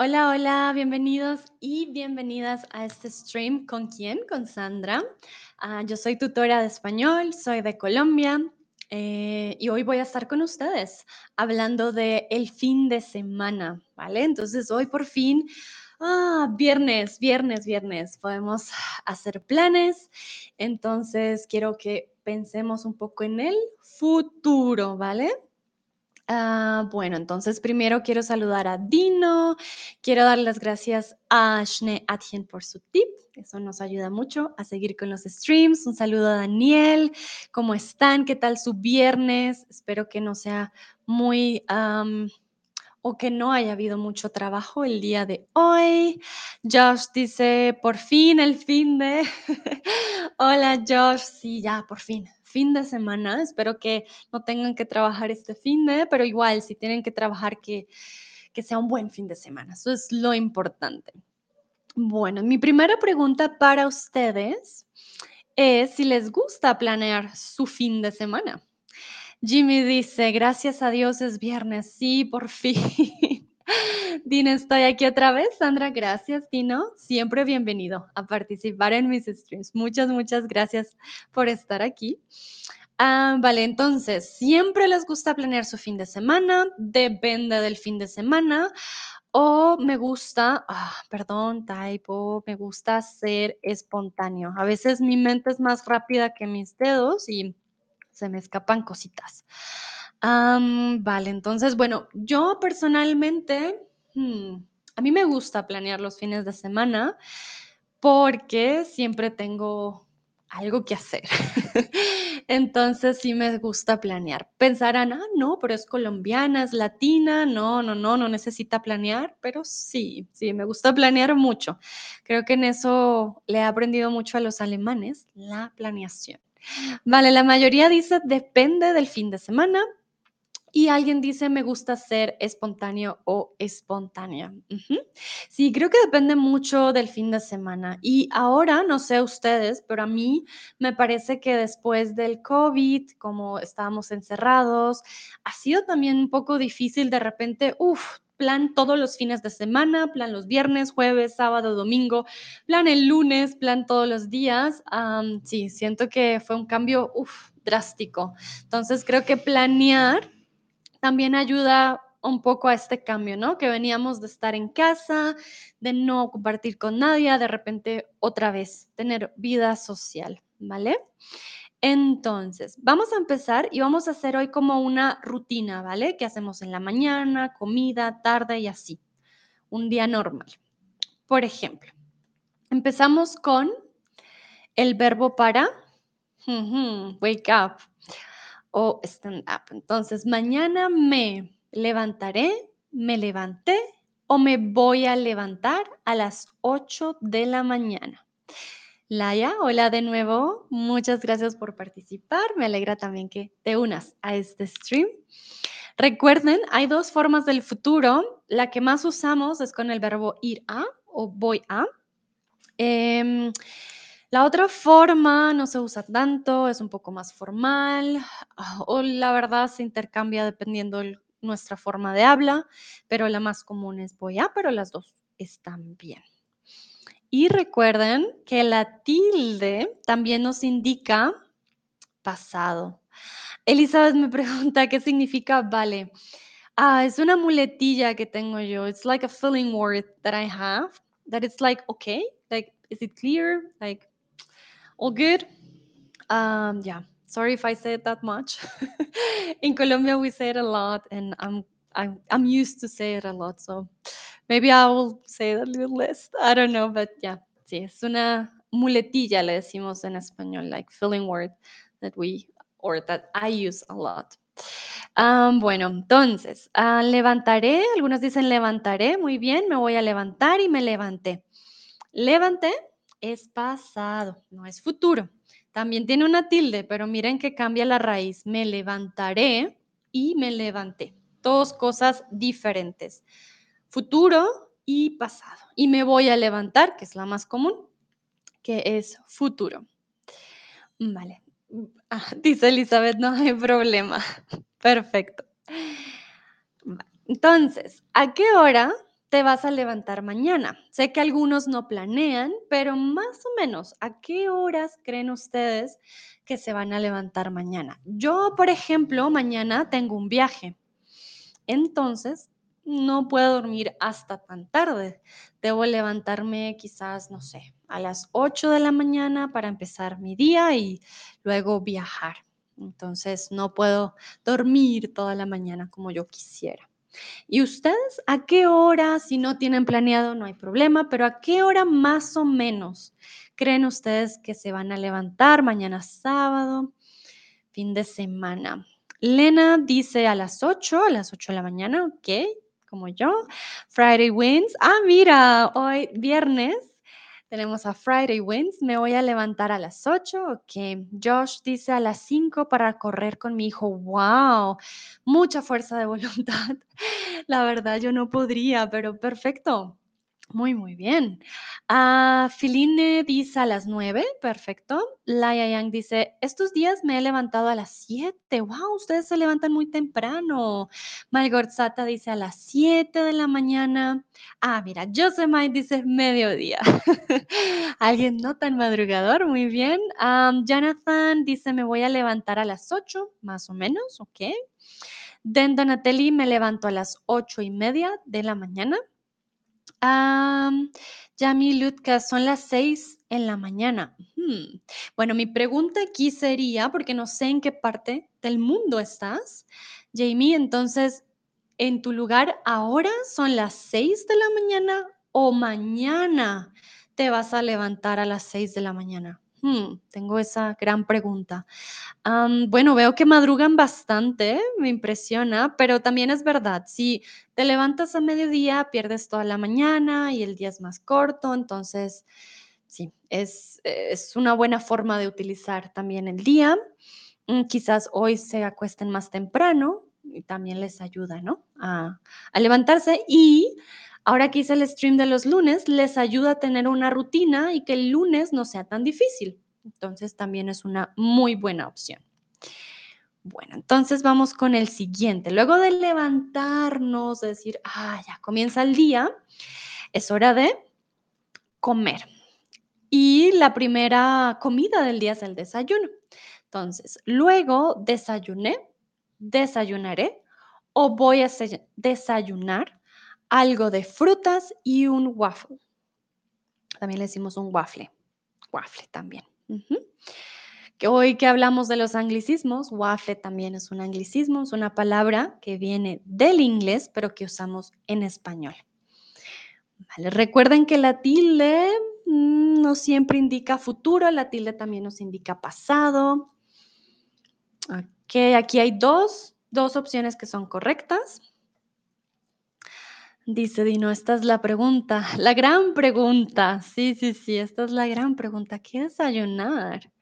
Hola, hola, bienvenidos y bienvenidas a este stream. ¿Con quién? Con Sandra. Ah, yo soy tutora de español, soy de Colombia eh, y hoy voy a estar con ustedes hablando de el fin de semana, ¿vale? Entonces hoy por fin, ah, viernes, viernes, viernes, podemos hacer planes. Entonces quiero que pensemos un poco en el futuro, ¿vale? Ah, bueno, entonces primero quiero saludar a Dino, quiero dar las gracias a Shne Atien por su tip, eso nos ayuda mucho a seguir con los streams. Un saludo a Daniel, ¿cómo están? ¿Qué tal su viernes? Espero que no sea muy... o que no haya habido mucho trabajo el día de hoy. Josh dice, por fin, el fin de... Hola Josh, sí, ya, por fin, fin de semana. Espero que no tengan que trabajar este fin de, pero igual, si tienen que trabajar, que, que sea un buen fin de semana. Eso es lo importante. Bueno, mi primera pregunta para ustedes es si les gusta planear su fin de semana. Jimmy dice, gracias a Dios es viernes. Sí, por fin. Dino, estoy aquí otra vez. Sandra, gracias, Dino. Siempre bienvenido a participar en mis streams. Muchas, muchas gracias por estar aquí. Ah, vale, entonces, ¿siempre les gusta planear su fin de semana? Depende del fin de semana. O me gusta, ah, perdón, typo, me gusta ser espontáneo. A veces mi mente es más rápida que mis dedos y se me escapan cositas. vale, entonces, bueno, yo personalmente Hmm, a mí me gusta planear los fines de semana porque siempre tengo algo que hacer. Entonces sí me gusta planear. Pensarán, ah, no, pero es colombiana, es latina, no, no, no, no necesita planear, pero sí, sí, me gusta planear mucho. Creo que en eso le he aprendido mucho a los alemanes, la planeación. Vale, la mayoría dice depende del fin de semana, y alguien dice, me gusta ser espontáneo o espontánea. Sí, creo que depende mucho del fin de semana. Y ahora, no sé ustedes, pero a mí me parece que después del COVID, como estábamos encerrados, ha sido también un poco difícil de repente, uff, plan todos los fines de semana, plan los viernes, jueves, sábado, domingo, plan el lunes, plan todos los días. sí, siento que fue un cambio, uff, drástico. Entonces creo que planear también ayuda un poco a este cambio, ¿no? Que veníamos de estar en casa, de no compartir con nadie, de repente otra vez tener vida social, ¿vale? Entonces, vamos a empezar y vamos a hacer hoy como una rutina, ¿vale? Que hacemos en la mañana, comida, tarde y así. Un día normal. Por ejemplo, empezamos con el verbo para wake up o stand up. Entonces, mañana me levantaré, me levanté o me voy a levantar a las 8 de la mañana. Laia, hola de nuevo. Muchas gracias por participar. Me alegra también que te unas a este stream. Recuerden, hay dos formas del futuro. La que más usamos es con el verbo ir a o voy a. Em, la otra forma no se usa tanto, es un poco más formal o la verdad se intercambia dependiendo de nuestra forma de habla, pero la más común es voy a, pero las dos están bien. Y recuerden que la tilde también nos indica pasado. Elizabeth me pregunta qué significa vale. Ah, es una muletilla que tengo yo. It's like a filling word that I have. That it's like, okay, like, is it clear? Like, all good. Um, yeah, sorry if I said that much. In Colombia, we say it a lot, and I'm I'm I'm used to say it a lot, so maybe I will say it a little less. I don't know, but yeah, sí, es una muletilla, le decimos en español, like filling word that we or that I use a lot. Um, bueno, entonces, uh, levantaré, algunos dicen levantaré, muy bien, me voy a levantar y me levanté. Levanté es pasado, no es futuro. También tiene una tilde, pero miren que cambia la raíz. Me levantaré y me levanté. Dos cosas diferentes. Futuro y pasado. Y me voy a levantar, que es la más común, que es futuro. Vale. Ah, dice Elizabeth, no hay problema. Perfecto. Entonces, ¿a qué hora te vas a levantar mañana? Sé que algunos no planean, pero más o menos, ¿a qué horas creen ustedes que se van a levantar mañana? Yo, por ejemplo, mañana tengo un viaje. Entonces, no puedo dormir hasta tan tarde. Debo levantarme quizás, no sé, a las 8 de la mañana para empezar mi día y luego viajar. Entonces, no puedo dormir toda la mañana como yo quisiera. ¿Y ustedes a qué hora, si no tienen planeado, no hay problema, pero a qué hora más o menos creen ustedes que se van a levantar mañana sábado, fin de semana? Lena dice a las 8, a las 8 de la mañana, ok, como yo. Friday Wins. Ah, mira, hoy viernes tenemos a Friday Wins. Me voy a levantar a las 8. Ok. Josh dice a las 5 para correr con mi hijo. Wow. Mucha fuerza de voluntad. La verdad, yo no podría, pero perfecto. Muy, muy bien. Ah, Filine dice a las 9, perfecto. Laia Yang dice, estos días me he levantado a las 7. Wow, ustedes se levantan muy temprano. Malgorzata dice a las 7 de la mañana. Ah, mira, Josemite dice mediodía. Alguien no tan madrugador, muy bien. Jonathan dice, me voy a levantar a las 8, más o menos, ok. Den Donatelli, me levanto a las 8 y media de la mañana. Yami Lutka, son las 6 en la mañana. Bueno, mi pregunta aquí sería, porque no sé en qué parte del mundo estás, Jamie, entonces, ¿en tu lugar ahora son las 6 de la mañana o mañana te vas a levantar a las 6 de la mañana? Hmm, tengo esa gran pregunta. bueno, veo que madrugan bastante, me impresiona, pero también es verdad, si te levantas a mediodía, pierdes toda la mañana y el día es más corto, entonces sí, es, es una buena forma de utilizar también el día. Mm, quizás hoy se acuesten más temprano y también les ayuda, ¿no? A, a levantarse y Ahora que hice el stream de los lunes, les ayuda a tener una rutina y que el lunes no sea tan difícil. Entonces también es una muy buena opción. Bueno, entonces vamos con el siguiente. Luego de levantarnos, de decir, ah, ya comienza el día, es hora de comer. Y la primera comida del día es el desayuno. Entonces, luego desayuné, desayunaré o voy a desayunar algo de frutas y un waffle. También le decimos un waffle. Waffle también. que hoy que hablamos de los anglicismos, waffle también es un anglicismo, es una palabra que viene del inglés, pero que usamos en español. recuerden que la tilde mm, no siempre indica futuro, la tilde también nos indica pasado. Ok, aquí hay dos, dos opciones que son correctas. Dice Dino, esta es la pregunta, la gran pregunta. Sí, sí, sí, esta es la gran pregunta. ¿Qué desayunar?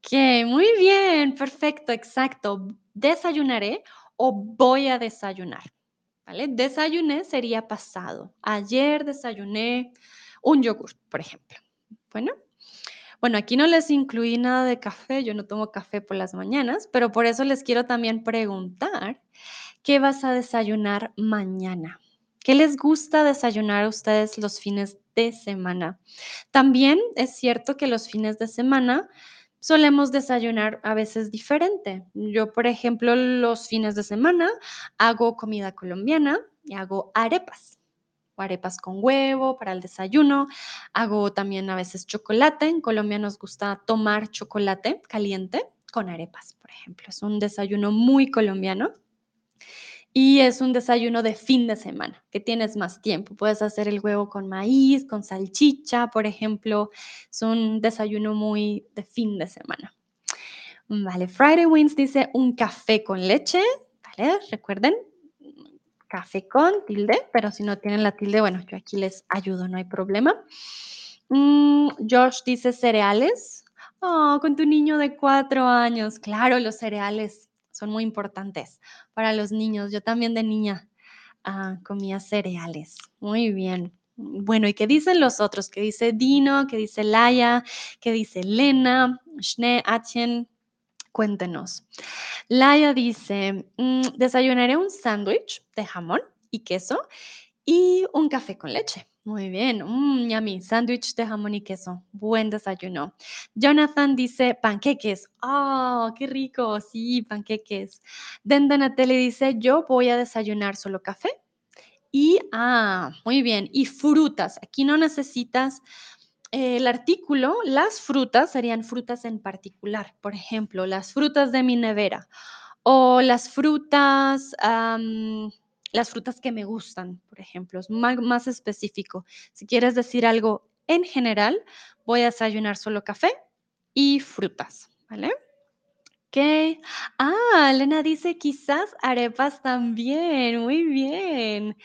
Que muy bien, perfecto, exacto. ¿Desayunaré o voy a desayunar? ¿Vale? Desayuné sería pasado. Ayer desayuné un yogur, por ejemplo. Bueno, bueno, aquí no les incluí nada de café, yo no tomo café por las mañanas, pero por eso les quiero también preguntar, ¿qué vas a desayunar mañana? ¿Qué les gusta desayunar a ustedes los fines de semana? También es cierto que los fines de semana solemos desayunar a veces diferente. Yo, por ejemplo, los fines de semana hago comida colombiana y hago arepas. arepas con huevo para el desayuno. Hago también a veces chocolate. En Colombia nos gusta tomar chocolate caliente con arepas, por ejemplo. Es un desayuno muy colombiano. Y es un desayuno de fin de semana, que tienes más tiempo. Puedes hacer el huevo con maíz, con salchicha, por ejemplo. Es un desayuno muy de fin de semana. Vale, Friday Wins dice un café con leche. Vale, recuerden, café con tilde, pero si no tienen la tilde, bueno, yo aquí les ayudo, no hay problema. Mm, Josh dice cereales. Oh, con tu niño de cuatro años. Claro, los cereales son muy importantes para los niños. Yo también de niña ah, comía cereales. Muy bien. Bueno, ¿y qué dicen los otros? ¿Qué dice Dino? ¿Qué dice Laia? ¿Qué dice Lena? Schnee, Atien. Cuéntenos. Laia dice, mm, desayunaré un sándwich de jamón y queso y un café con leche. Muy bien, mmm, yummy, sándwich de jamón y queso, buen desayuno. Jonathan dice panqueques, ¡oh, qué rico! Sí, panqueques. Den Donatelli dice, yo voy a desayunar solo café. Y, ah, muy bien, y frutas. Aquí no necesitas el artículo, las frutas serían frutas en particular, por ejemplo, las frutas de mi nevera o las frutas, las frutas que me gustan, por ejemplo, es más específico. Si quieres decir algo en general, voy a desayunar solo café y frutas, ¿vale? Ok. Ah, Elena dice quizás arepas también. Muy bien.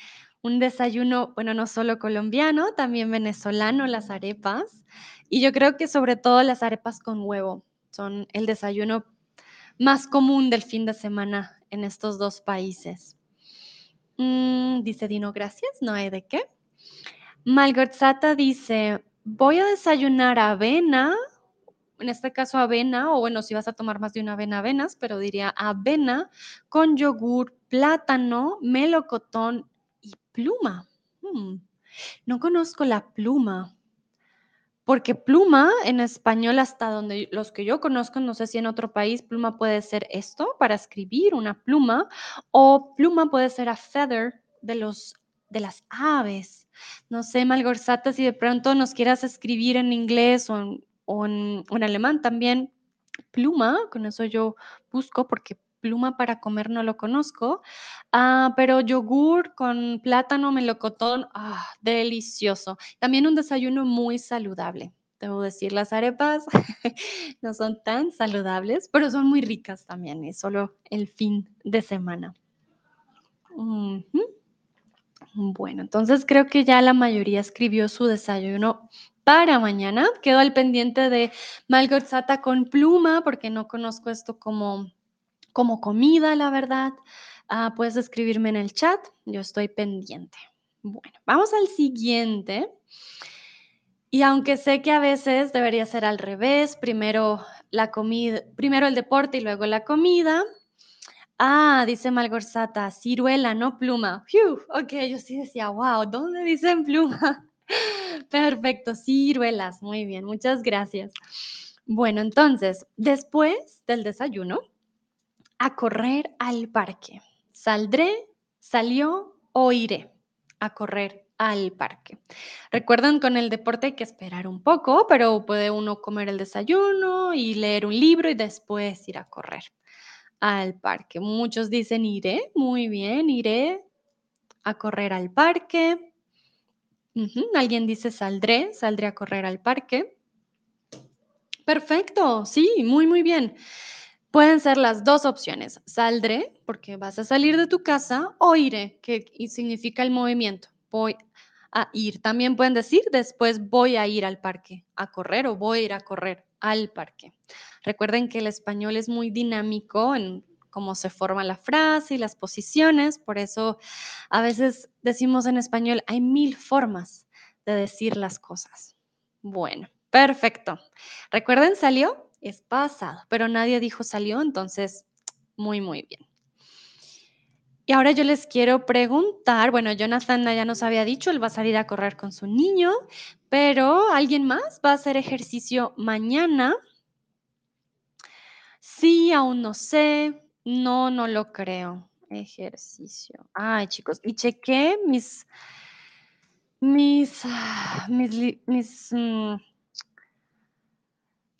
Un desayuno, bueno, no solo colombiano, también venezolano, las arepas. Y yo creo que sobre todo las arepas con huevo son el desayuno más común del fin de semana en estos dos países. Mm, dice Dino, gracias, no hay de qué. Malgorzata dice, voy a desayunar avena, en este caso avena, o bueno, si vas a tomar más de una avena, avenas, pero diría avena con yogur, plátano, melocotón y pluma. Mm, no conozco la pluma. Porque pluma en español, hasta donde los que yo conozco, no sé si en otro país pluma puede ser esto para escribir, una pluma, o pluma puede ser a feather de los de las aves. No sé, Malgorzata, si de pronto nos quieras escribir en inglés o en, alemán también, pluma, con eso yo busco porque pluma para comer no lo conozco, ah, pero yogur con plátano, melocotón, ah, delicioso. También un desayuno muy saludable. Debo decir, las arepas no son tan saludables, pero son muy ricas también, es solo el fin de semana. Bueno, entonces creo que ya la mayoría escribió su desayuno para mañana. Quedo al pendiente de Malgorzata con pluma, porque no conozco esto como, como comida, la verdad. Ah, puedes escribirme en el chat, yo estoy pendiente. Bueno, vamos al siguiente. Y aunque sé que a veces debería ser al revés, primero la comida, primero el deporte y luego la comida. Ah, dice Malgorzata, ciruela, no pluma. Ok, yo sí decía, wow, ¿dónde dicen pluma? Perfecto, ciruelas, muy bien, muchas gracias. Bueno, entonces, después del desayuno, a correr al parque. Saldré, salió o iré a correr al parque. Recuerden, con el deporte hay que esperar un poco, pero puede uno comer el desayuno y leer un libro y después ir a correr al parque. Muchos dicen iré, muy bien, iré a correr al parque. Alguien dice saldré, saldré a correr al parque. Perfecto, sí, muy, muy bien. Pueden ser las dos opciones. Saldré, porque vas a salir de tu casa, o iré, que significa el movimiento. Voy a ir. También pueden decir después voy a ir al parque a correr o voy a ir a correr al parque. Recuerden que el español es muy dinámico en cómo se forma la frase y las posiciones, por eso a veces decimos en español hay mil formas de decir las cosas. Bueno, perfecto. Recuerden, salió, es pasado, pero nadie dijo salió, entonces, muy, muy bien. Y ahora yo les quiero preguntar, bueno, Jonathan ya nos había dicho, él va a salir a correr con su niño, pero ¿alguien más va a hacer ejercicio mañana? Sí, aún no sé. No, no lo creo. Ejercicio. Ay, chicos, y chequé mis, mis, ah, mis, li- mis, mm,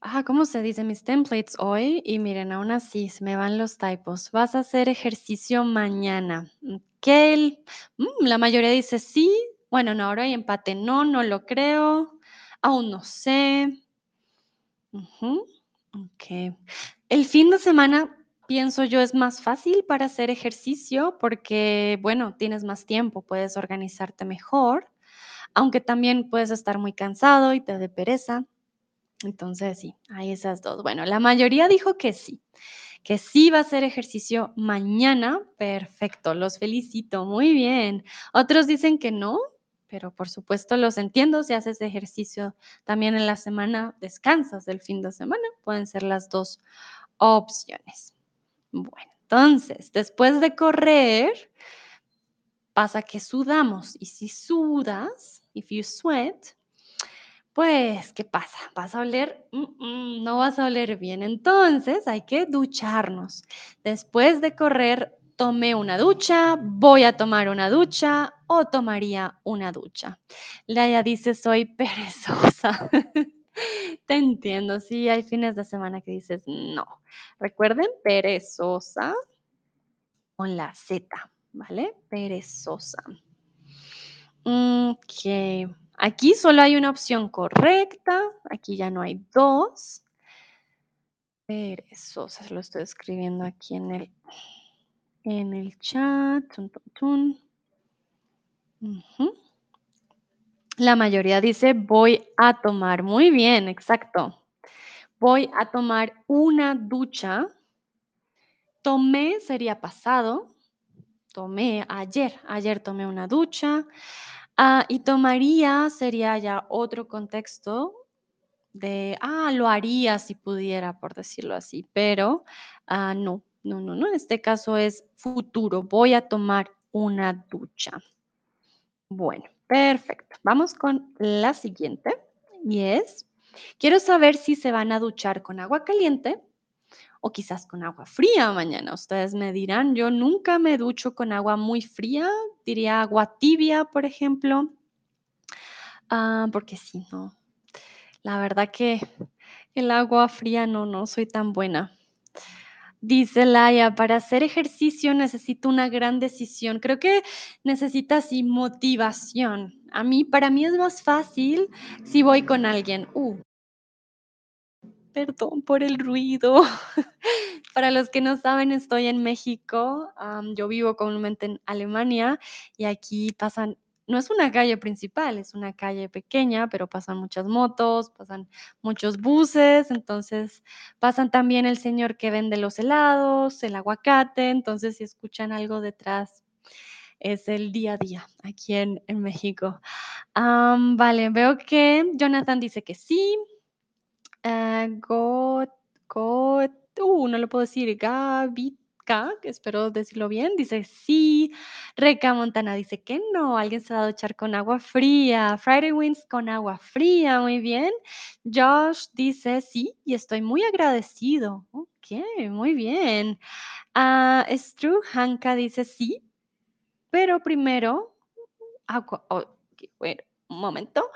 ah, ¿cómo se dice? Mis templates hoy. Y miren, aún así se me van los typos. Vas a hacer ejercicio mañana. Ok, el- mm, la mayoría dice sí. Bueno, no, ahora hay empate. No, no lo creo. Aún no sé. Ujú, Ok. El fin de semana, pienso yo, es más fácil para hacer ejercicio porque, bueno, tienes más tiempo, puedes organizarte mejor, aunque también puedes estar muy cansado y te dé pereza. Entonces, sí, hay esas dos. Bueno, la mayoría dijo que sí, que sí va a hacer ejercicio mañana. Perfecto, los felicito, muy bien. Otros dicen que no, pero por supuesto los entiendo. Si haces ejercicio también en la semana, descansas del fin de semana, pueden ser las dos opciones. Bueno, entonces, después de correr, pasa que sudamos y si sudas, if you sweat, pues, ¿qué pasa? Vas a oler, mm, mm, no vas a oler bien. Entonces hay que ducharnos. Después de correr, tomé una ducha, voy a tomar una ducha o tomaría una ducha. Laia dice, soy perezosa. Te entiendo, sí, hay fines de semana que dices, no. Recuerden, perezosa con la Z, ¿vale? Perezosa. Ok. Aquí solo hay una opción correcta. Aquí ya no hay dos. Perezosa, lo estoy escribiendo aquí en el, en el chat. La mayoría dice voy a tomar. Muy bien, exacto. Voy a tomar una ducha. Tomé sería pasado. Tomé ayer. Ayer tomé una ducha. Ah, y tomaría sería ya otro contexto de, ah, lo haría si pudiera, por decirlo así, pero ah, no, no, no, no, en este caso es futuro, voy a tomar una ducha. Bueno, perfecto. Vamos con la siguiente y es, quiero saber si se van a duchar con agua caliente o quizás con agua fría mañana. Ustedes me dirán, yo nunca me ducho con agua muy fría, diría agua tibia, por ejemplo, ah, porque si no, la verdad que el agua fría no, no soy tan buena. Dice Laia, para hacer ejercicio necesito una gran decisión. Creo que necesitas motivación. A mí, para mí es más fácil si voy con alguien. Uh, Perdón por el ruido. Para los que no saben, estoy en México. yo vivo comúnmente en Alemania y aquí pasan, no es una calle principal, es una calle pequeña, pero pasan muchas motos, pasan muchos buses, entonces pasan también el señor que vende los helados, el aguacate, entonces si escuchan algo detrás, es el día a día aquí en, México. vale, veo que Jonathan dice que sí, Uh, got, uh, no lo puedo decir, Gavitka, espero decirlo bien, dice sí. Reca Montana dice que no, alguien se va a duchar con agua fría. Friday Winds con agua fría, muy bien. Josh dice sí, y estoy muy agradecido. Ok, muy bien. Uh, Stru Hanka dice sí, pero primero, agua, oh, bueno, un momento,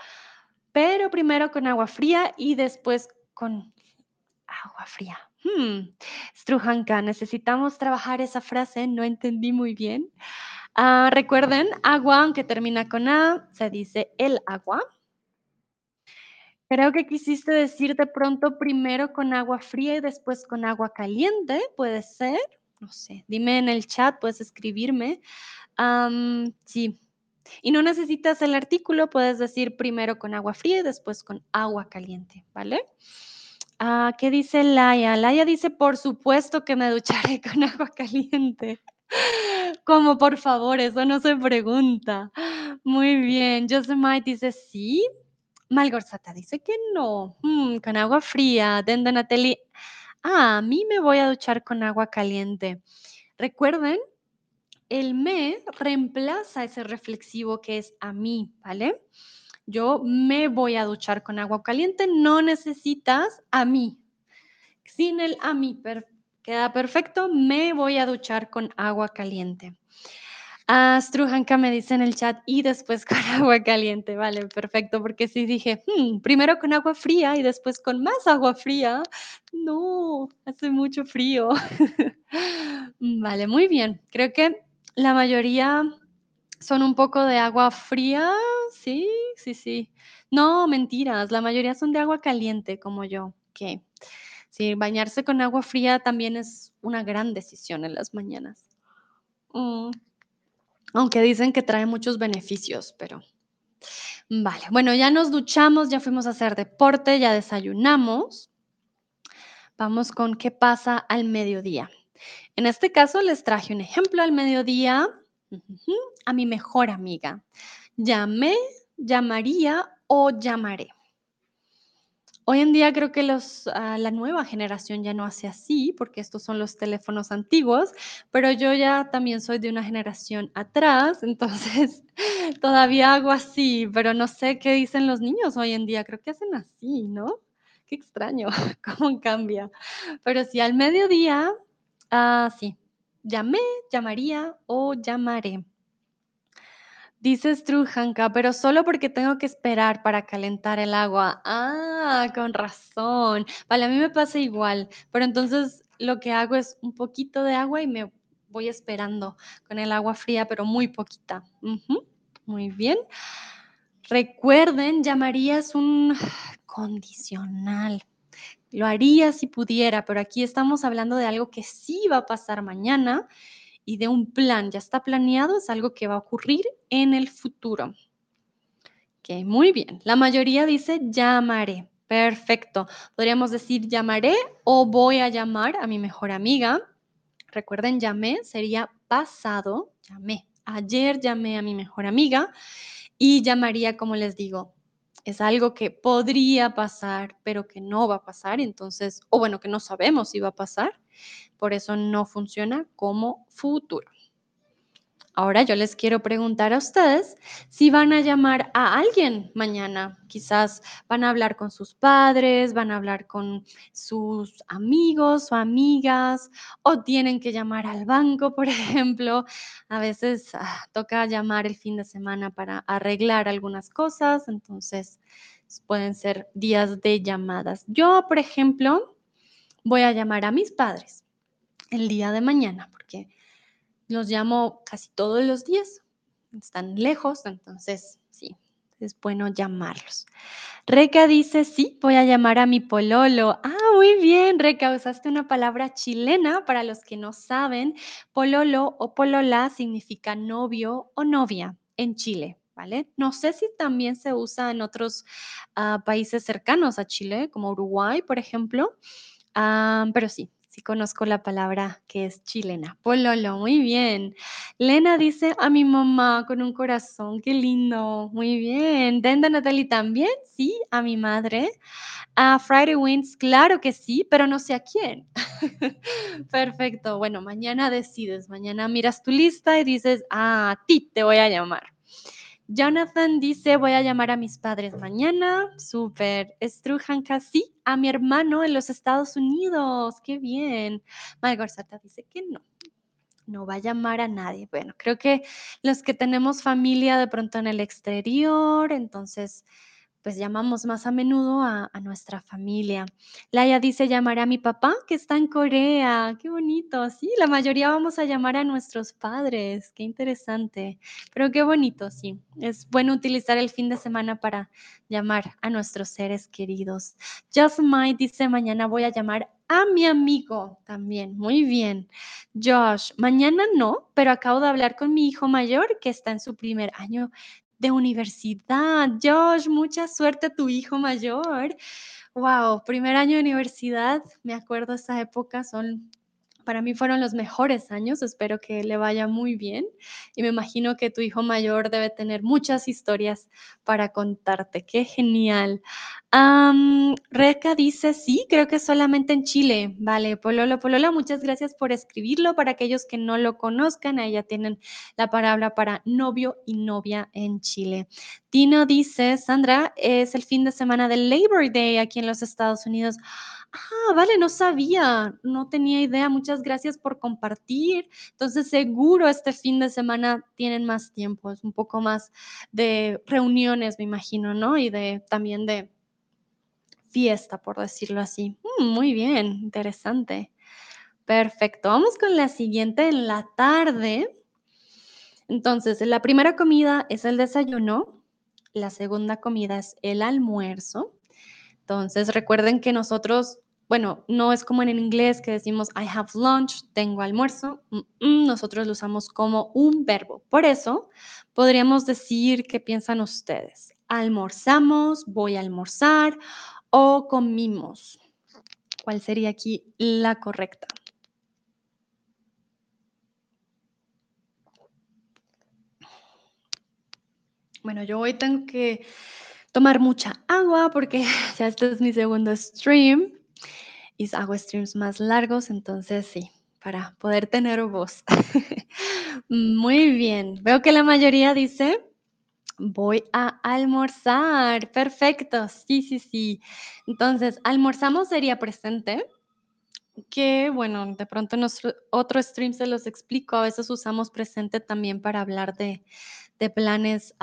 pero primero con agua fría y después con agua fría. Hmm. Strujanka, necesitamos trabajar esa frase, no entendí muy bien. Ah, recuerden, agua, aunque termina con A, se dice el agua. Creo que quisiste decir de pronto primero con agua fría y después con agua caliente, puede ser. No sé, dime en el chat, puedes escribirme. sí. Y no necesitas el artículo, puedes decir primero con agua fría y después con agua caliente, ¿vale? Ah, ¿qué dice Laia? Laia dice, por supuesto que me ducharé con agua caliente. Como por favor, eso no se pregunta. Muy bien. Josemite dice sí. Malgorzata dice que no. Mm, con agua fría. Denda Natalie. Ah, a mí me voy a duchar con agua caliente. Recuerden, el me reemplaza ese reflexivo que es a mí, ¿vale? Yo me voy a duchar con agua caliente, no necesitas a mí. Sin el a mí, queda perfecto, me voy a duchar con agua caliente. Strujanka me dice en el chat y después con agua caliente, vale, perfecto, porque si dije, hmm, primero con agua fría y después con más agua fría, no, hace mucho frío. vale, muy bien, creo que la mayoría son un poco de agua fría, sí, sí, sí. No, mentiras, la mayoría son de agua caliente como yo, que sí, bañarse con agua fría también es una gran decisión en las mañanas. Mm. Aunque dicen que trae muchos beneficios, pero vale. Bueno, ya nos duchamos, ya fuimos a hacer deporte, ya desayunamos. Vamos con qué pasa al mediodía. En este caso les traje un ejemplo al mediodía a mi mejor amiga. Llamé, llamaría o llamaré. Hoy en día creo que los, ah, la nueva generación ya no hace así, porque estos son los teléfonos antiguos, pero yo ya también soy de una generación atrás, entonces todavía hago así, pero no sé qué dicen los niños hoy en día, creo que hacen así, ¿no? Qué extraño, cómo cambia. Pero sí, al mediodía, ah, sí, llamé, llamaría o llamaré. Dices Trujanka, pero solo porque tengo que esperar para calentar el agua. Ah, con razón. Vale, a mí me pasa igual, pero entonces lo que hago es un poquito de agua y me voy esperando con el agua fría, pero muy poquita. Muy bien. Recuerden, llamarías un condicional. Lo haría si pudiera, pero aquí estamos hablando de algo que sí va a pasar mañana y de un plan. Ya está planeado, es algo que va a ocurrir en el futuro. Ok, muy bien. La mayoría dice llamaré. Perfecto. Podríamos decir llamaré o voy a llamar a mi mejor amiga. Recuerden, llamé sería pasado. Llamé. Ayer llamé a mi mejor amiga y llamaría, como les digo, es algo que podría pasar, pero que no va a pasar. Entonces, o bueno, que no sabemos si va a pasar. Por eso no funciona como futuro. Ahora yo les quiero preguntar a ustedes si van a llamar a alguien mañana. Quizás van a hablar con sus padres, van a hablar con sus amigos o amigas, o tienen que llamar al banco, por ejemplo. A veces ah, toca llamar el fin de semana para arreglar algunas cosas, entonces pueden ser días de llamadas. Yo, por ejemplo, voy a llamar a mis padres el día de mañana, porque los llamo casi todos los días. Están lejos, entonces sí, es bueno llamarlos. Reca dice, sí, voy a llamar a mi pololo. Ah, muy bien, Reca, usaste una palabra chilena para los que no saben. Pololo o polola significa novio o novia en Chile, ¿vale? No sé si también se usa en otros uh, países cercanos a Chile, como Uruguay, por ejemplo, uh, pero sí, sí conozco la palabra que es chilena. Pololo, muy bien. Lena dice a mi mamá con un corazón, qué lindo, muy bien. Denda Natalie también, sí, a mi madre. A Friday Winds, claro que sí, pero no sé a quién. Perfecto, bueno, mañana decides, mañana miras tu lista y dices, ah, a ti te voy a llamar. Jonathan dice, voy a llamar a mis padres mañana. Súper. Estrujanka, sí, a mi hermano en los Estados Unidos. Qué bien. Malgorzata dice que no. No va a llamar a nadie. Bueno, creo que los que tenemos familia de pronto en el exterior, entonces pues llamamos más a menudo a, nuestra familia. Laia dice, llamaré a mi papá que está en Corea. Qué bonito. Sí, la mayoría vamos a llamar a nuestros padres. Qué interesante. Pero qué bonito, sí. Es bueno utilizar el fin de semana para llamar a nuestros seres queridos. Just Might dice, mañana voy a llamar a mi amigo también. Muy bien. Josh, mañana no, pero acabo de hablar con mi hijo mayor que está en su primer año de universidad. Josh, mucha suerte a tu hijo mayor. Wow, primer año de universidad, me acuerdo esa época, son para mí fueron los mejores años, espero que le vaya muy bien y me imagino que tu hijo mayor debe tener muchas historias para contarte, qué genial. Um, Reca dice, sí, creo que solamente en Chile, vale, Pololo, Pololo, muchas gracias por escribirlo, para aquellos que no lo conozcan, ahí ya tienen la palabra para novio y novia en Chile. Tino dice, Sandra, es el fin de semana del Labor Day aquí en los Estados Unidos. Ah, vale, no sabía, no tenía idea. Muchas gracias por compartir. Entonces, seguro este fin de semana tienen más tiempo, es un poco más de reuniones, me imagino, ¿no? Y de también de fiesta, por decirlo así. Mm, muy bien, interesante. Perfecto. Vamos con la siguiente en la tarde. Entonces, la primera comida es el desayuno, la segunda comida es el almuerzo. Entonces, recuerden que nosotros, bueno, no es como en inglés que decimos I have lunch, tengo almuerzo. Nosotros lo usamos como un verbo. Por eso, podríamos decir qué piensan ustedes. Almorzamos, voy a almorzar o comimos. ¿Cuál sería aquí la correcta? Bueno, yo hoy tengo que tomar mucha agua porque ya este es mi segundo stream y hago streams más largos, entonces sí, para poder tener voz. Muy bien, veo que la mayoría dice, voy a almorzar. Perfecto, sí, sí, sí. Entonces, almorzamos sería presente, que bueno, de pronto en otro stream se los explico, a veces usamos presente también para hablar de, planes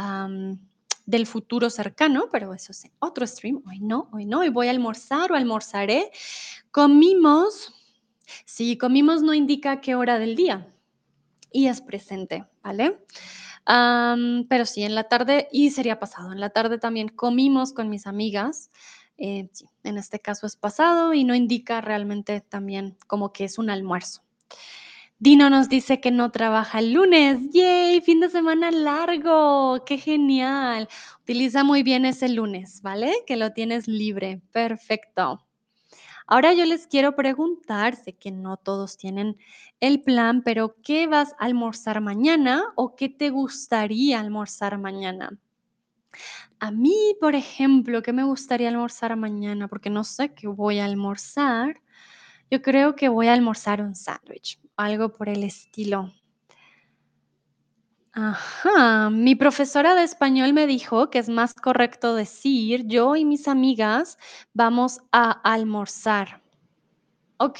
del futuro cercano, pero eso es otro stream, hoy no, hoy no, hoy voy a almorzar o almorzaré. Comimos, si comimos no indica qué hora del día y es presente, ¿vale? pero sí, en la tarde, y sería pasado, en la tarde también comimos con mis amigas. Eh, en este caso es pasado y no indica realmente también como que es un almuerzo. Dino nos dice que no trabaja el lunes. ¡Yay! Fin de semana largo. ¡Qué genial! Utiliza muy bien ese lunes, ¿vale? Que lo tienes libre. Perfecto. Ahora yo les quiero preguntar, sé que no todos tienen el plan, pero ¿qué vas a almorzar mañana o qué te gustaría almorzar mañana? A mí, por ejemplo, ¿qué me gustaría almorzar mañana? Porque no sé qué voy a almorzar. Yo creo que voy a almorzar un sándwich, algo por el estilo. Ajá, mi profesora de español me dijo que es más correcto decir, yo y mis amigas vamos a almorzar. Ok,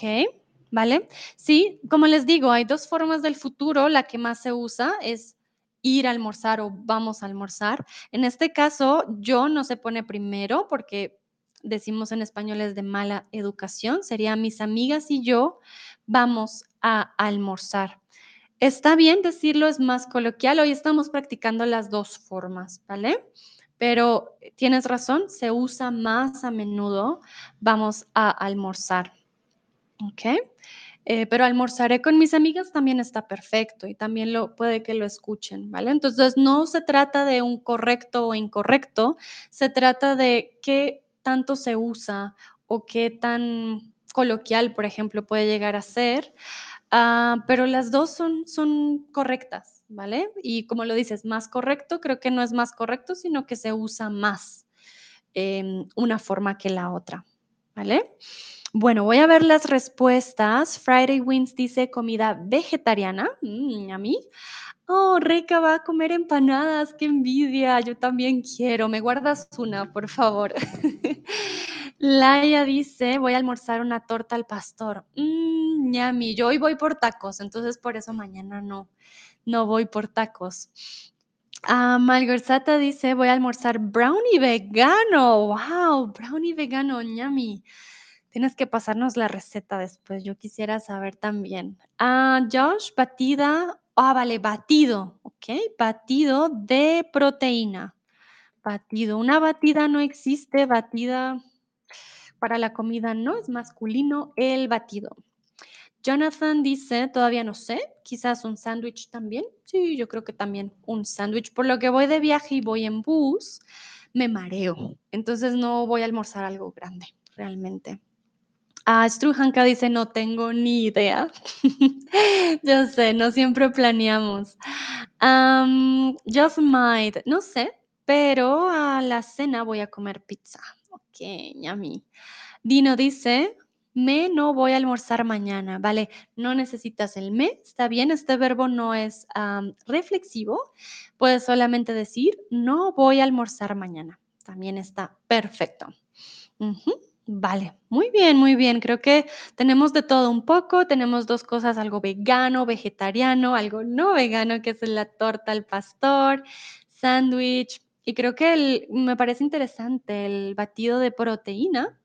¿vale? Sí, como les digo, hay dos formas del futuro. La que más se usa es ir a almorzar o vamos a almorzar. En este caso, yo no se pone primero porque decimos en español es de mala educación. Sería mis amigas y yo vamos a almorzar. Está bien decirlo, es más coloquial. Hoy estamos practicando las dos formas, ¿vale? Pero tienes razón, se usa más a menudo. Vamos a almorzar. ¿Ok? Eh, pero almorzaré con mis amigas también está perfecto y también lo puede que lo escuchen, ¿vale? Entonces no se trata de un correcto o incorrecto, se trata de qué tanto se usa o qué tan coloquial, por ejemplo, puede llegar a ser, ah, pero las dos son, correctas, ¿vale? Y como lo dices, más correcto, creo que no es más correcto, sino que se usa más em, una forma que la otra, ¿vale? Bueno, voy a ver las respuestas. Friday Wins dice comida vegetariana. Mm, a mí. Oh, Reca va a comer empanadas. Qué envidia. Yo también quiero. Me guardas una, por favor. Laia dice, voy a almorzar una torta al pastor. Mmm, ñami. Yo hoy voy por tacos, entonces por eso mañana no, no voy por tacos. Ah, Malgorzata dice, voy a almorzar brownie vegano. Wow, brownie vegano, ñami. Tienes que pasarnos la receta después. Yo quisiera saber también. Ah, Josh, batida. Ah, vale, batido. Ok, batido de proteína. Batido. Una batida no existe. Batida para la comida no es masculino el batido. Jonathan dice, todavía no sé, quizás un sándwich también. Sí, yo creo que también un sándwich. Por lo que voy de viaje y voy en bus, me mareo. Entonces no voy a almorzar algo grande, realmente. Ah, Strujanka dice, no tengo ni idea. Yo sé, no siempre planeamos. just might, no sé, pero a la cena voy a comer pizza. Ok, yummy. Dino dice, me no voy a almorzar mañana, ¿vale? No necesitas el me, está bien, este verbo no es reflexivo, puedes solamente decir, no voy a almorzar mañana, también está perfecto. Vale, muy bien, muy bien. Creo que tenemos de todo un poco. Tenemos dos cosas, algo vegano, vegetariano, algo no vegano, que es la torta al pastor, sándwich. Y creo que me parece interesante el batido de proteína,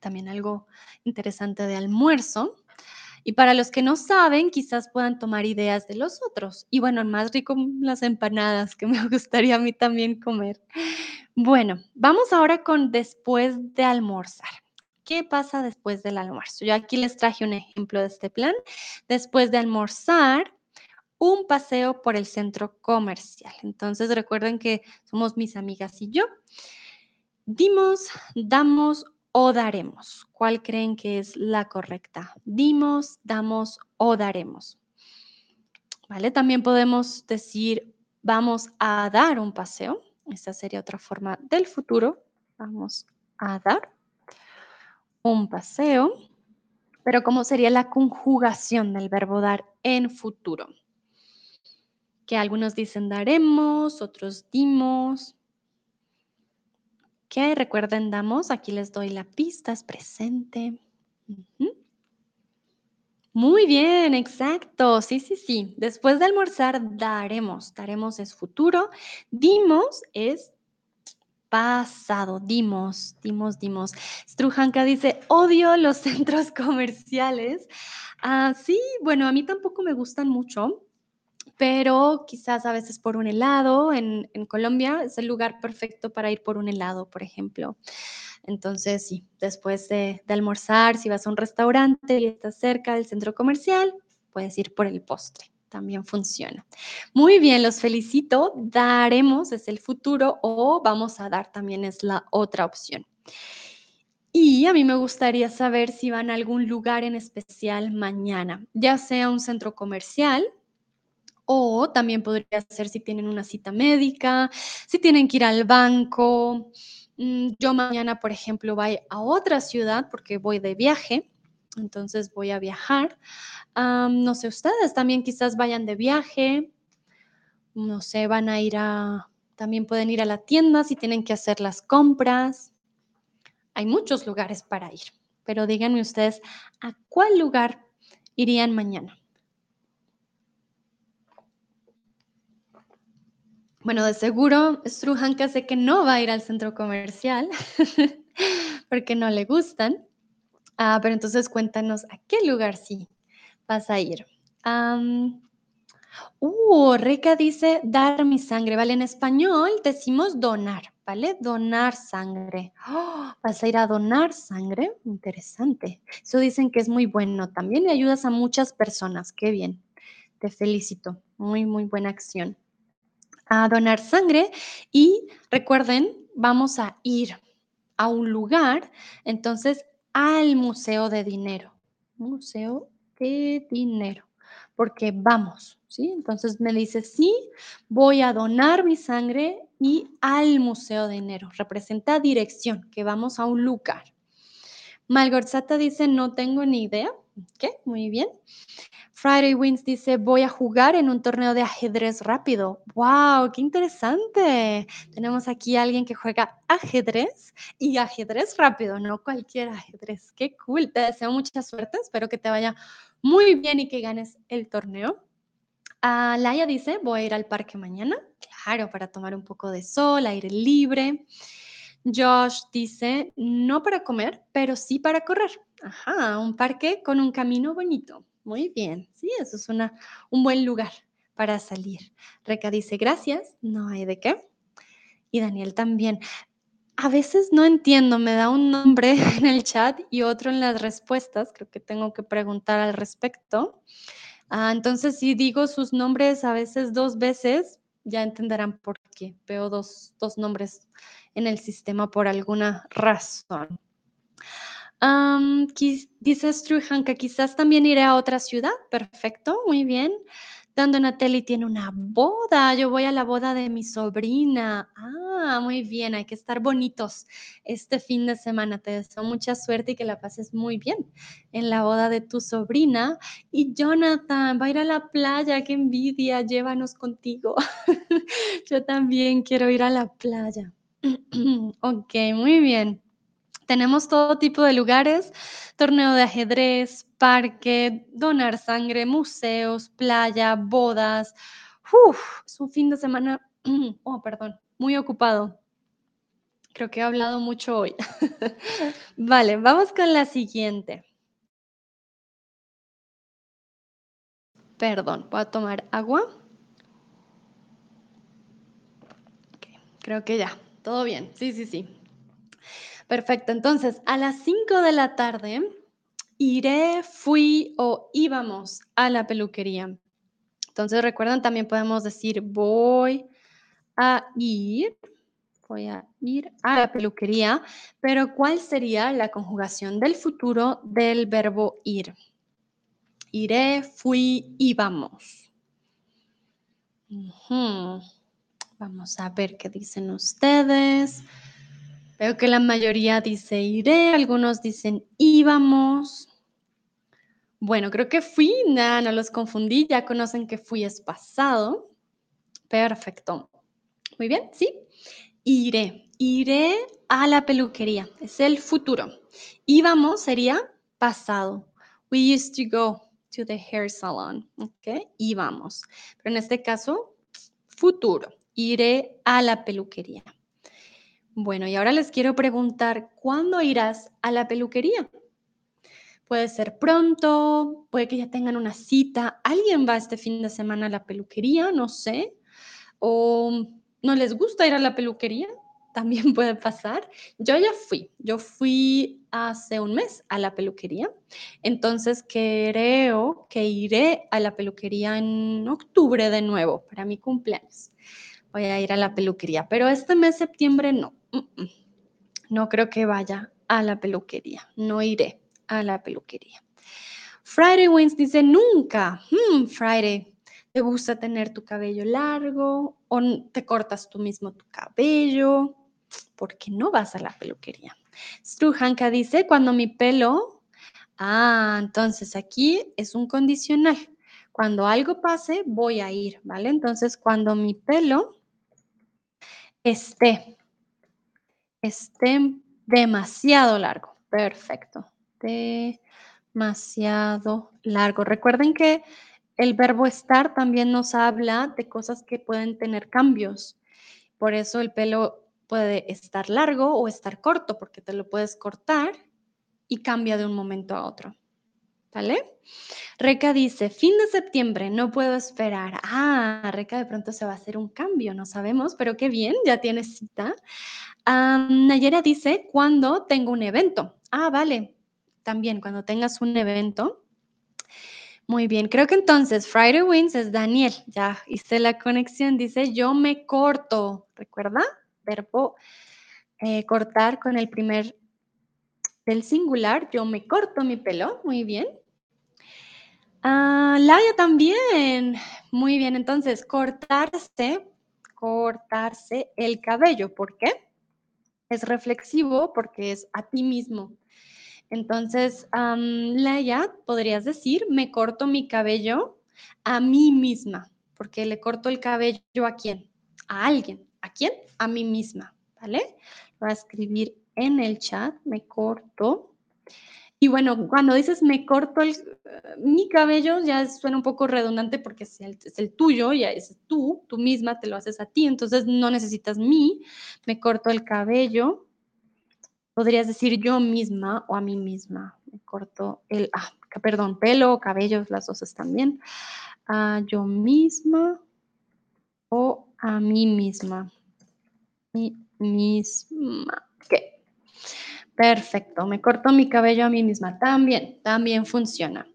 también algo interesante de almuerzo. Y para los que no saben, quizás puedan tomar ideas de los otros. Y bueno, más rico las empanadas, que me gustaría a mí también comer. Bueno, vamos ahora con después de almorzar. ¿Qué pasa después del almuerzo? Yo aquí les traje un ejemplo de este plan. Después de almorzar, un paseo por el centro comercial. Entonces recuerden que somos mis amigas y yo. Dimos, damos o daremos. ¿Cuál creen que es la correcta? Dimos, damos o daremos. ¿Vale? También podemos decir, vamos a dar un paseo Esta sería otra forma del futuro. Vamos a dar un paseo. Pero ¿cómo sería la conjugación del verbo dar en futuro? Que algunos dicen daremos, otros dimos. ¿Qué? Recuerden, damos. Aquí les doy la pista, es presente. Muy bien, exacto. Sí, sí, sí. Después de almorzar, daremos. Daremos es futuro. Dimos es pasado. Dimos, dimos, dimos. Strujanka dice, odio los centros comerciales. Ah, sí, bueno, a mí tampoco me gustan mucho, pero quizás a veces por un helado. En, Colombia es el lugar perfecto para ir por un helado, por ejemplo. Entonces, sí, después de, almorzar, si vas a un restaurante y estás cerca del centro comercial, puedes ir por el postre. También funciona. Muy bien, los felicito. Daremos es el futuro o vamos a dar también es la otra opción. Y a mí me gustaría saber si van a algún lugar en especial mañana, ya sea un centro comercial, o también podría ser si tienen una cita médica, si tienen que ir al banco, Mm, yo mañana, por ejemplo, voy a otra ciudad porque voy de viaje, entonces voy a viajar. no sé, ustedes también quizás vayan de viaje, no sé, van a ir a, también pueden ir a la tienda si tienen que hacer las compras. Hay muchos lugares para ir, pero díganme ustedes, ¿a cuál lugar irían mañana? Bueno, de seguro Strujanka sé que no va a ir al centro comercial porque no le gustan. Ah, pero entonces cuéntanos a qué lugar sí vas a ir. uh, Reca dice dar mi sangre, ¿vale? En español decimos donar, ¿vale? Donar sangre. ¡Oh! ¿Vas a ir a donar sangre? Interesante. Eso dicen que es muy bueno también y ayudas a muchas personas. Qué bien. Te felicito. Muy, muy buena acción a donar sangre y recuerden, vamos a ir a un lugar, entonces al Museo de Dinero. Museo de Dinero, porque vamos, ¿sí? Entonces me dice, sí, voy a donar mi sangre y al Museo de Dinero. Representa dirección, que vamos a un lugar. Malgorzata dice, no tengo ni idea. ¿Qué? Muy bien. Friday Wins dice, voy a jugar en un torneo de ajedrez rápido. ¡Wow! ¡Qué interesante! Tenemos aquí a alguien que juega ajedrez y ajedrez rápido, no cualquier ajedrez. ¡Qué cool! Te deseo mucha suerte, espero que te vaya muy bien y que ganes el torneo. Uh, Laia dice, voy a ir al parque mañana. Claro, para tomar un poco de sol, aire libre. Josh dice, no para comer, pero sí para correr. Ajá, un parque con un camino bonito. Muy bien, sí, eso es una, un buen lugar para salir. Reca dice, gracias, no hay de qué. Y Daniel también. A veces no entiendo, me da un nombre en el chat y otro en las respuestas, creo que tengo que preguntar al respecto. Ah, entonces, si digo sus nombres a veces dos veces, ya entenderán por qué. Veo dos, dos nombres en el sistema por alguna razón dice Strujanka, quizás también iré a otra ciudad. Perfecto, muy bien. Dando Natelli tiene una boda. Yo voy a la boda de mi sobrina. Ah, muy bien. Hay que estar bonitos este fin de semana. Te deseo mucha suerte y que la pases muy bien en la boda de tu sobrina. Y Jonathan va a ir a la playa. Qué envidia. Llévanos contigo. Yo también quiero ir a la playa. ok, muy bien. Tenemos todo tipo de lugares, torneo de ajedrez, parque, donar sangre, museos, playa, bodas. Uf, es un fin de semana, oh, perdón, muy ocupado. Creo que he hablado mucho hoy. vale, vamos con la siguiente. Perdón, voy a tomar agua. creo que ya, todo bien. Sí, sí, sí. Perfecto, entonces a las 5 de la tarde iré, fui o íbamos a la peluquería. Entonces recuerdan, también podemos decir voy a ir, voy a ir a la peluquería, pero ¿cuál sería la conjugación del futuro del verbo ir? Iré, fui, íbamos. Vamos a ver qué dicen ustedes. Veo que la mayoría dice iré, algunos dicen íbamos. Bueno, creo que fui, nada, no los confundí, ya conocen que fui es pasado. Perfecto. Muy bien, ¿sí? Iré, iré a la peluquería, es el futuro. Íbamos sería pasado. We used to go to the hair salon, ¿ok? Íbamos. Pero en este caso, futuro. Iré a la peluquería. Bueno, y ahora les quiero preguntar, ¿cuándo irás a la peluquería? Puede ser pronto, puede que ya tengan una cita, alguien va este fin de semana a la peluquería, no sé, o no les gusta ir a la peluquería, también puede pasar. Yo ya fui, yo fui hace un mes a la peluquería, entonces creo que iré a la peluquería en octubre de nuevo para mi cumpleaños. Voy a ir a la peluquería, pero este mes septiembre no. No creo que vaya a la peluquería. No iré a la peluquería. Friday Wins dice nunca. Hmm, Friday, ¿te gusta tener tu cabello largo o te cortas tú mismo tu cabello? ¿Por qué no vas a la peluquería? Struhanka dice cuando mi pelo. Ah, entonces aquí es un condicional. Cuando algo pase, voy a ir, ¿vale? Entonces, cuando mi pelo esté esté demasiado largo. Perfecto. Demasiado largo. Recuerden que el verbo estar también nos habla de cosas que pueden tener cambios. Por eso el pelo puede estar largo o estar corto, porque te lo puedes cortar y cambia de un momento a otro. ¿Vale? Reca dice, fin de septiembre, no puedo esperar. Ah, Reca de pronto se va a hacer un cambio, no sabemos, pero qué bien, ya tienes cita. Nayera dice, cuando tengo un evento. Ah, vale, también cuando tengas un evento. Muy bien, creo que entonces Friday Wins es Daniel. Ya hice la conexión, dice, yo me corto. ¿Recuerda? Verbo eh, cortar con el primer del singular. Yo me corto mi pelo. Muy bien. Ah, Laia también. Muy bien, entonces, cortarse, cortarse el cabello. ¿Por qué? Es reflexivo porque es a ti mismo. Entonces, Laia, podrías decir, me corto mi cabello a mí misma, porque le corto el cabello a quién? A alguien. ¿A quién? A mí misma, ¿vale? Voy a escribir en el chat, me corto y bueno, cuando dices me corto el, mi cabello, ya suena un poco redundante porque es el, es el, tuyo, ya es tú, tú misma te lo haces a ti, entonces no necesitas mí, me corto el cabello. Podrías decir yo misma o a mí misma. Me corto el, ah, perdón, pelo, cabello, las dos están bien. A yo misma o a mí misma. Mi misma. Perfecto, me corto mi cabello a mí misma. También, también funciona.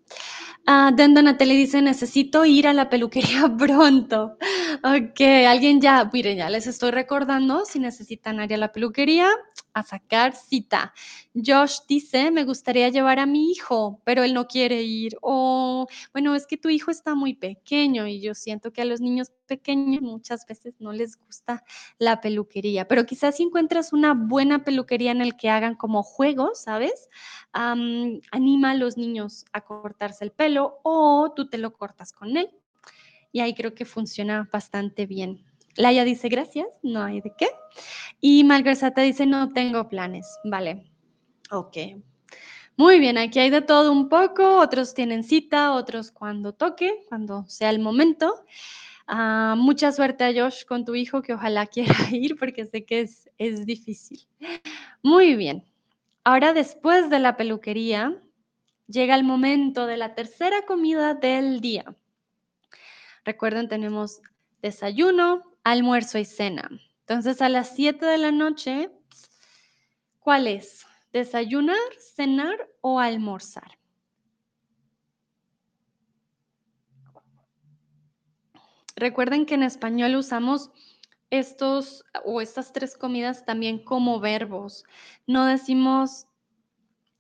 Uh, Dendo Natalie dice, necesito ir a la peluquería pronto. Ok, alguien ya, miren, ya les estoy recordando, si necesitan ir a la peluquería, a sacar cita. Josh dice, me gustaría llevar a mi hijo, pero él no quiere ir. O, bueno, es que tu hijo está muy pequeño y yo siento que a los niños pequeños muchas veces no les gusta la peluquería, pero quizás si encuentras una buena peluquería en el que hagan como juegos, ¿sabes? anima a los niños a cortarse el pelo o tú te lo cortas con él. Y ahí creo que funciona bastante bien. Laia dice gracias, no hay de qué. Y Malversata dice no tengo planes. Vale, ok. Muy bien, aquí hay de todo un poco. Otros tienen cita, otros cuando toque, cuando sea el momento. Ah, mucha suerte a Josh con tu hijo, que ojalá quiera ir porque sé que es, es difícil. Muy bien. Ahora después de la peluquería, llega el momento de la tercera comida del día. Recuerden, tenemos desayuno, almuerzo y cena. Entonces, a las 7 de la noche, ¿cuál es? ¿Desayunar, cenar o almorzar? Recuerden que en español usamos estos o estas tres comidas también como verbos. No decimos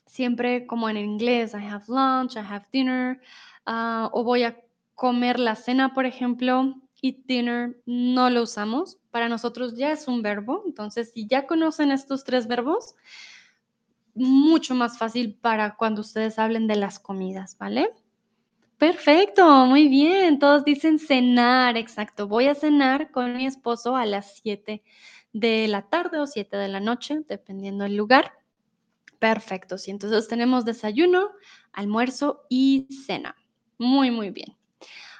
siempre como en inglés, I have lunch, I have dinner, ah, o voy a comer la cena, por ejemplo. Eat dinner no lo usamos. Para nosotros ya es un verbo. Entonces, si ya conocen estos tres verbos, mucho más fácil para cuando ustedes hablen de las comidas, ¿vale? Perfecto, muy bien. Todos dicen cenar, exacto. Voy a cenar con mi esposo a las 7 de la tarde o 7 de la noche, dependiendo del lugar. Perfecto, sí. Entonces tenemos desayuno, almuerzo y cena. Muy, muy bien.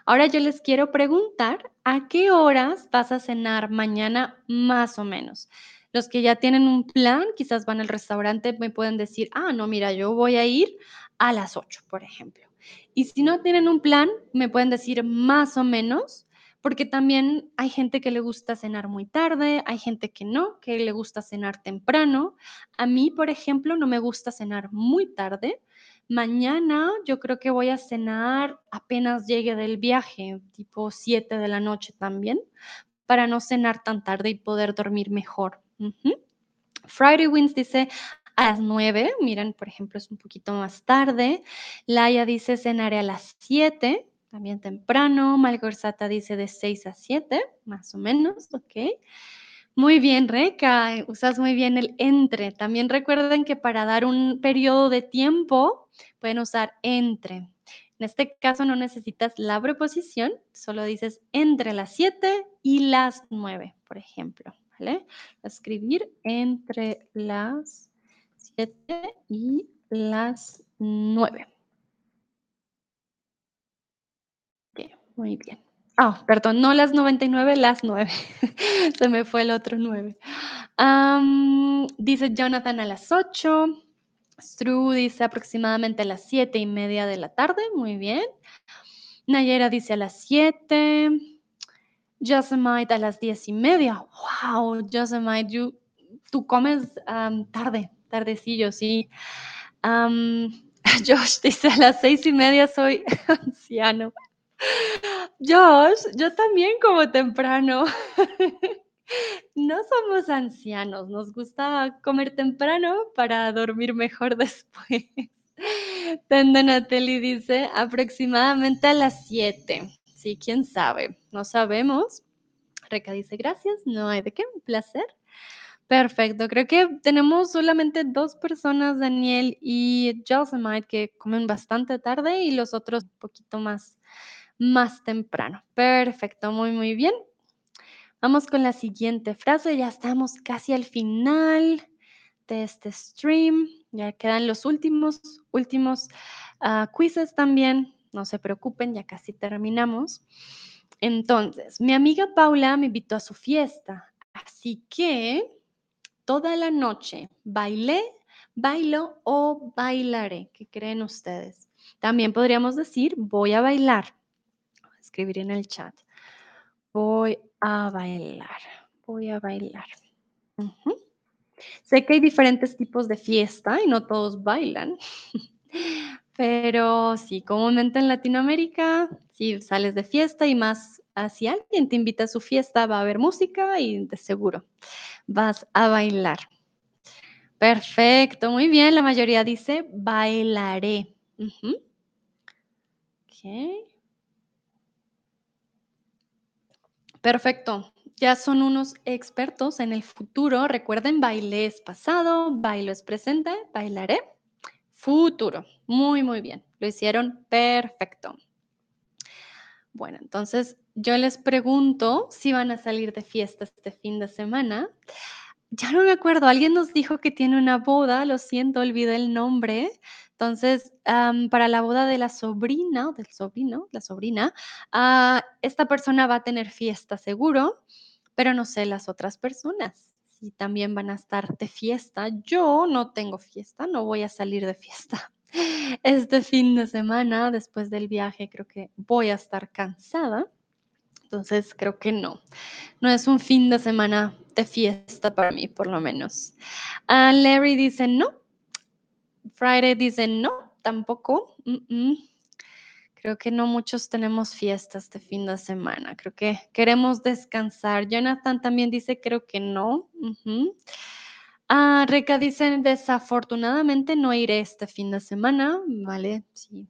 Ahora yo les quiero preguntar, ¿a qué horas vas a cenar mañana más o menos? Los que ya tienen un plan, quizás van al restaurante, me pueden decir, ah, no, mira, yo voy a ir a las 8, por ejemplo. Y si no tienen un plan, me pueden decir más o menos, porque también hay gente que le gusta cenar muy tarde, hay gente que no, que le gusta cenar temprano. A mí, por ejemplo, no me gusta cenar muy tarde. Mañana yo creo que voy a cenar apenas llegue del viaje, tipo 7 de la noche también, para no cenar tan tarde y poder dormir mejor. Friday Wins dice, a las 9. Miren, por ejemplo, es un poquito más tarde. Laia dice cenaré a las 7, también temprano. Malgorzata dice de 6 a 7, más o menos, ok. Muy bien, Reca, usas muy bien el entre. También recuerden que para dar un periodo de tiempo pueden usar entre. En este caso no necesitas la preposición, solo dices entre las 7 y las 9, por ejemplo. ¿Vale? Escribir entre las y las 9. muy bien. Ah, perdón, no las 99, las 9. Se me fue el otro 9. dice Jonathan a las 8. Stru dice aproximadamente a las 7 y media de la tarde. Muy bien. Nayera dice a las 7. Josemite a las 10 y media. Wow, Josemite, tú comes tarde tardecillo, sí. Josh dice, a las seis y media soy anciano. Josh, yo también como temprano. No somos ancianos, nos gusta comer temprano para dormir mejor después. Tendonatelli dice aproximadamente a las 7. Sí, quién sabe, no sabemos. Reca dice gracias, no hay de qué, un placer. Perfecto, creo que tenemos solamente dos personas, Daniel y Josemite, que comen bastante tarde y los otros un poquito más, más temprano. Perfecto, muy, muy bien. Vamos con la siguiente frase, ya estamos casi al final de este stream, ya quedan los últimos, últimos uh, quizzes también, no se preocupen, ya casi terminamos. Entonces, mi amiga Paula me invitó a su fiesta, así que toda la noche. ¿Bailé, bailo o bailaré? ¿Qué creen ustedes? También podríamos decir voy a bailar. Escribir en el chat. Voy a bailar. Voy a bailar. Sé que hay diferentes tipos de fiesta y no todos bailan. Pero sí, comúnmente en Latinoamérica, si sales de fiesta y más si alguien te invita a su fiesta, va a haber música y de seguro vas a bailar. Perfecto, muy bien. La mayoría dice bailaré. Perfecto. Ya son unos expertos en el futuro. Recuerden, bailé es pasado, bailo es presente, bailaré futuro. Muy, muy bien. Lo hicieron perfecto. Bueno, entonces yo les pregunto si van a salir de fiesta este fin de semana. Ya no me acuerdo, alguien nos dijo que tiene una boda, lo siento, olvidé el nombre. Entonces, para la boda de la sobrina, del sobrino, la sobrina, ah, esta persona va a tener fiesta seguro, pero no sé las otras personas si también van a estar de fiesta. Yo no tengo fiesta, no voy a salir de fiesta. Este fin de semana, después del viaje, creo que voy a estar cansada. Entonces, creo que no. No es un fin de semana de fiesta para mí, por lo menos. Ah, Larry dice no. Friday dice no, tampoco. Creo que no muchos tenemos fiestas este fin de semana. Creo que queremos descansar. Jonathan también dice creo que no. Ah, Reca dice, desafortunadamente no iré este fin de semana, ¿vale? Sí.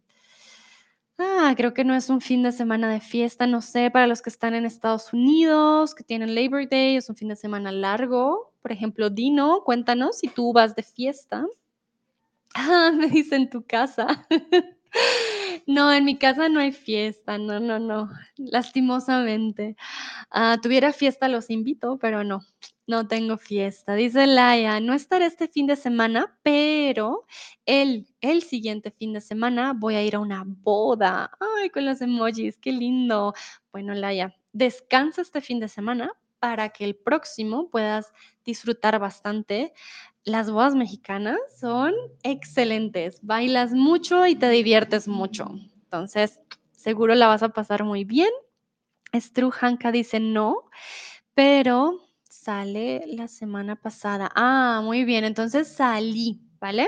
Ah, creo que no es un fin de semana de fiesta, no sé, para los que están en Estados Unidos, que tienen Labor Day, es un fin de semana largo. Por ejemplo, Dino, cuéntanos si tú vas de fiesta. Ah, me dice en tu casa. No, en mi casa no hay fiesta, no, no, no, lastimosamente. Ah, tuviera fiesta, los invito, pero no, no tengo fiesta. Dice Laia, no estaré este fin de semana, pero el, el siguiente fin de semana voy a ir a una boda. Ay, con los emojis, qué lindo. Bueno, Laia, descansa este fin de semana para que el próximo puedas disfrutar bastante. Las bodas mexicanas son excelentes. Bailas mucho y te diviertes mucho. Entonces, seguro la vas a pasar muy bien. Strujanka dice no, pero sale la semana pasada. Ah, muy bien. Entonces salí, ¿vale?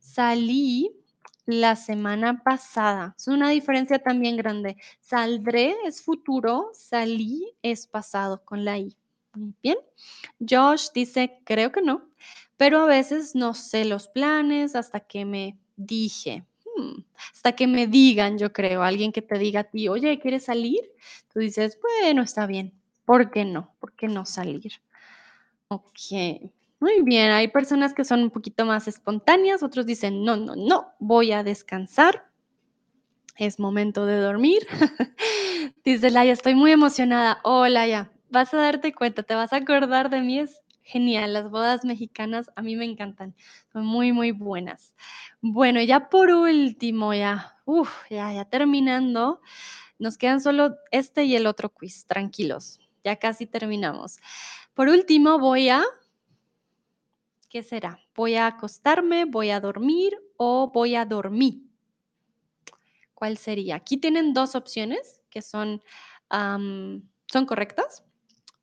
Salí la semana pasada. Es una diferencia también grande. Saldré es futuro, salí es pasado con la I. Bien. Josh dice, creo que no, pero a veces no sé los planes hasta que me dije. Hmm, hasta que me digan, yo creo, alguien que te diga a ti, oye, ¿quieres salir? Tú dices, bueno, está bien. ¿Por qué no? ¿Por qué no salir? Ok, muy bien. Hay personas que son un poquito más espontáneas, otros dicen, no, no, no, voy a descansar. Es momento de dormir. Dice Laia, estoy muy emocionada. Oh, Laia, vas a darte cuenta, te vas a acordar de mí. Es genial. Las bodas mexicanas a mí me encantan. Son muy, muy buenas. Bueno, ya por último, ya, uf, ya, ya terminando. Nos quedan solo este y el otro quiz. Tranquilos, ya casi terminamos. Por último, voy a... ¿Qué será? ¿Voy a acostarme, voy a dormir o voy a dormir? ¿Cuál sería? Aquí tienen dos opciones que son, son correctas.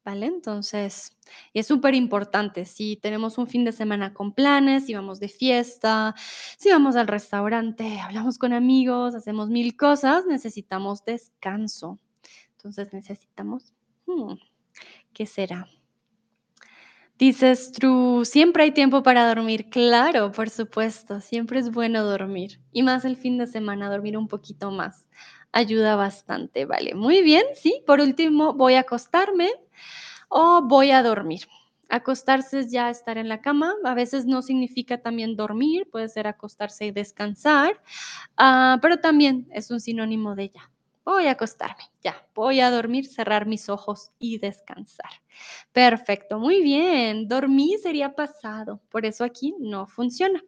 ¿Vale? Entonces, es súper importante. Si tenemos un fin de semana con planes, si vamos de fiesta, si vamos al restaurante, hablamos con amigos, hacemos mil cosas, necesitamos descanso. Entonces, necesitamos, hmm, ¿qué será? Dices, True, siempre hay tiempo para dormir. Claro, por supuesto, siempre es bueno dormir. Y más el fin de semana, dormir un poquito más. Ayuda bastante, vale. Muy bien, sí. Por último, voy a acostarme o voy a dormir. Acostarse es ya estar en la cama. A veces no significa también dormir, puede ser acostarse y descansar, ah, pero también es un sinónimo de ya. Voy a acostarme, ya, voy a dormir, cerrar mis ojos y descansar. Perfecto, muy bien. Dormí sería pasado, por eso aquí no funciona.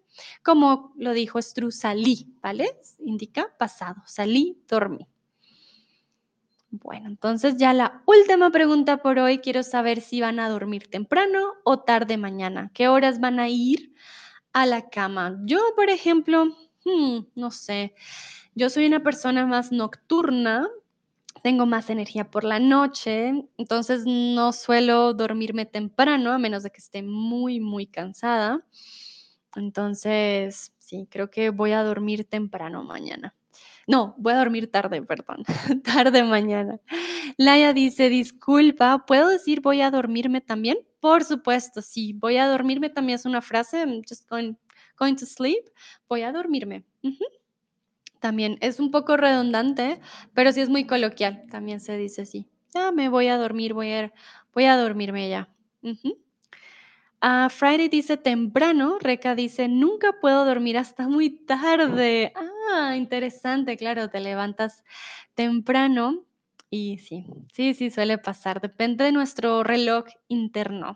Como lo dijo Stru, salí, ¿vale? Indica pasado, salí, dormí. Bueno, entonces ya la última pregunta por hoy, quiero saber si van a dormir temprano o tarde mañana. ¿Qué horas van a ir a la cama? Yo, por ejemplo, hmm, no sé, yo soy una persona más nocturna, tengo más energía por la noche, entonces no suelo dormirme temprano a menos de que esté muy, muy cansada. Entonces, sí, creo que voy a dormir temprano mañana. No, voy a dormir tarde, perdón, tarde mañana. Laia dice, disculpa, ¿puedo decir voy a dormirme también? Por supuesto, sí, voy a dormirme también es una frase, I'm just going, going to sleep, voy a dormirme. También es un poco redundante, pero sí es muy coloquial, también se dice así. Ya me voy a dormir, voy a, voy a dormirme ya. Ah, Friday dice temprano, Reca dice nunca puedo dormir hasta muy tarde. Ah, interesante, claro, te levantas temprano y sí, sí, sí suele pasar, depende de nuestro reloj interno.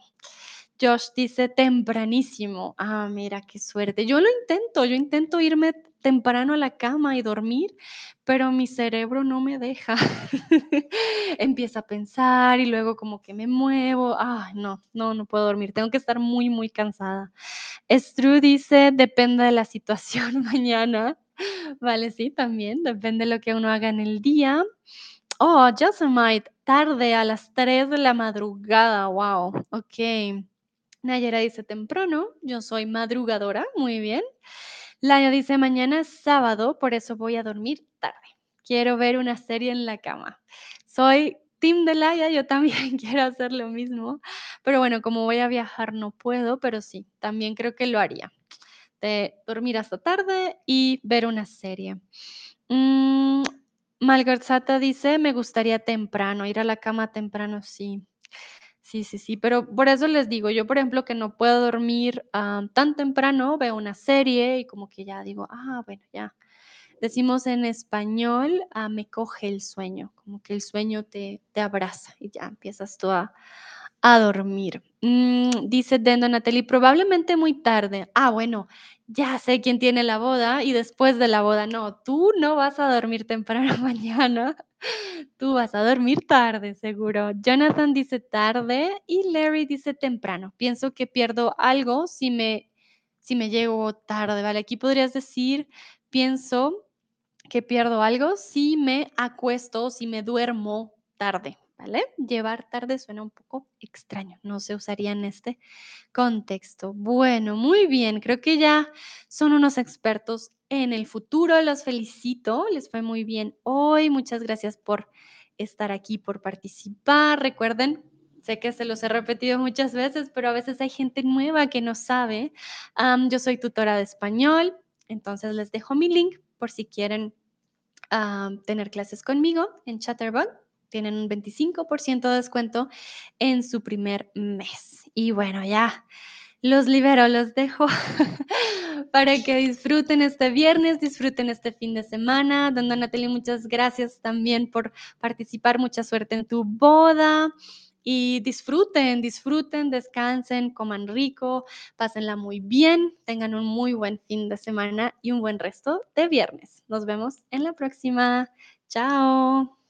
Josh dice tempranísimo. Ah, mira, qué suerte. Yo lo intento, yo intento irme temprano a la cama y dormir, pero mi cerebro no me deja. Empieza a pensar y luego como que me muevo. Ah, no, no, no puedo dormir. Tengo que estar muy, muy cansada. Stru dice, depende de la situación mañana. Vale, sí, también, depende de lo que uno haga en el día. Oh, Josemite, tarde a las 3 de la madrugada. Wow, ok. Nayera dice temprano, yo soy madrugadora, muy bien. Laia dice mañana es sábado, por eso voy a dormir tarde. Quiero ver una serie en la cama. Soy Team de Laia, yo también quiero hacer lo mismo, pero bueno, como voy a viajar no puedo, pero sí, también creo que lo haría. De dormir hasta tarde y ver una serie. Mm, Malgorzata dice, me gustaría temprano, ir a la cama temprano, sí. Sí, sí, sí, pero por eso les digo, yo, por ejemplo, que no puedo dormir, ah, tan temprano, veo una serie y como que ya digo: "Ah, bueno, ya". Decimos en español, ah, me coge el sueño, como que el sueño te te abraza y ya empiezas tú a a dormir. Mm, dice Dendo probablemente muy tarde. Ah, bueno, ya sé quién tiene la boda y después de la boda, no, tú no vas a dormir temprano mañana. Tú vas a dormir tarde, seguro. Jonathan dice tarde y Larry dice temprano. Pienso que pierdo algo si me, si me llego tarde, ¿vale? Aquí podrías decir, pienso que pierdo algo si me acuesto, si me duermo tarde, ¿vale? Llevar tarde suena un poco extraño, no se usaría en este contexto. Bueno, muy bien, creo que ya son unos expertos en el futuro, los felicito, les fue muy bien hoy, muchas gracias por estar aquí, por participar. Recuerden, sé que se los he repetido muchas veces, pero a veces hay gente nueva que no sabe. Yo soy tutora de español, entonces les dejo mi link por si quieren tener clases conmigo en Chatterbug. Tienen un 25% de descuento en su primer mes. Y bueno, ya los libero, los dejo para que disfruten este viernes, disfruten este fin de semana. Don Natalie, muchas gracias también por participar. Mucha suerte en tu boda. Y disfruten, disfruten, descansen, coman rico, pásenla muy bien, tengan un muy buen fin de semana y un buen resto de viernes. Nos vemos en la próxima. Chao.